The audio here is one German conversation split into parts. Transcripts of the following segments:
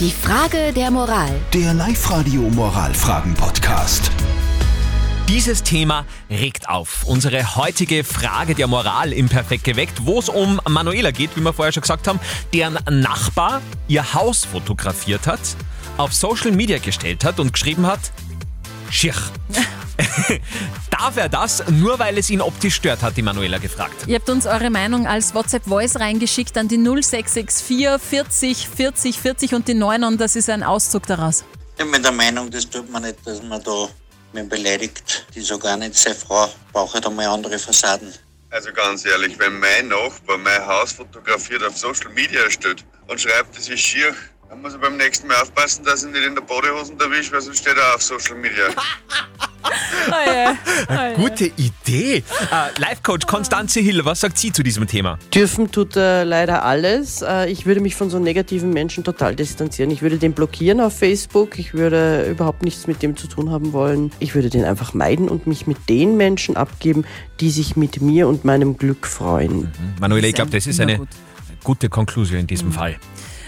Die Frage der Moral. Der Live-Radio Moralfragen-Podcast. Dieses Thema regt auf. Unsere heutige Frage der Moral im Perfekt geweckt, wo es um Manuela geht, wie wir vorher schon gesagt haben, deren Nachbar ihr Haus fotografiert hat, auf Social Media gestellt hat und geschrieben hat, Schier. Darf er das, nur weil es ihn optisch stört, hat die Manuela gefragt. Ihr habt uns eure Meinung als WhatsApp-Voice reingeschickt an die 0664 40 40 40 und die 9 und das ist ein Auszug daraus. Ich bin der Meinung, das tut man nicht, dass man da wen beleidigt. Die ist auch gar nicht seine Frau. Braucht halt einmal andere Fassaden. Also ganz ehrlich, wenn mein Nachbar mein Haus fotografiert auf Social Media stellt und schreibt, es ist schier, dann muss er beim nächsten Mal aufpassen, dass ich nicht in der Badehosen erwischt, weil sonst steht er auf Social Media. Gute Idee. Äh, Life-Coach Konstanze Hill, was sagt sie zu diesem Thema? Dürfen tut er leider alles. Äh, Ich würde mich von so negativen Menschen total distanzieren. Ich würde den blockieren auf Facebook. Ich würde überhaupt nichts mit dem zu tun haben wollen. Ich würde den einfach meiden und mich mit den Menschen abgeben, die sich mit mir und meinem Glück freuen. Manuela, ich glaube, das ist eine gut. gute Konklusion in diesem Fall.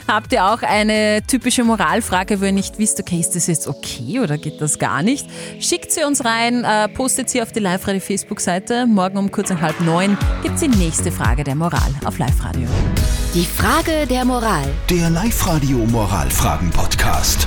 Habt ihr auch eine typische Moralfrage, wo ihr nicht wisst, okay, ist das jetzt okay oder geht das gar nicht? Schickt sie uns rein, äh, postet sie auf die Live-Radio Facebook-Seite. Morgen um kurz nach halb neun gibt es die nächste Frage der Moral auf Live-Radio. Die Frage der Moral. Der Live-Radio Moralfragen-Podcast.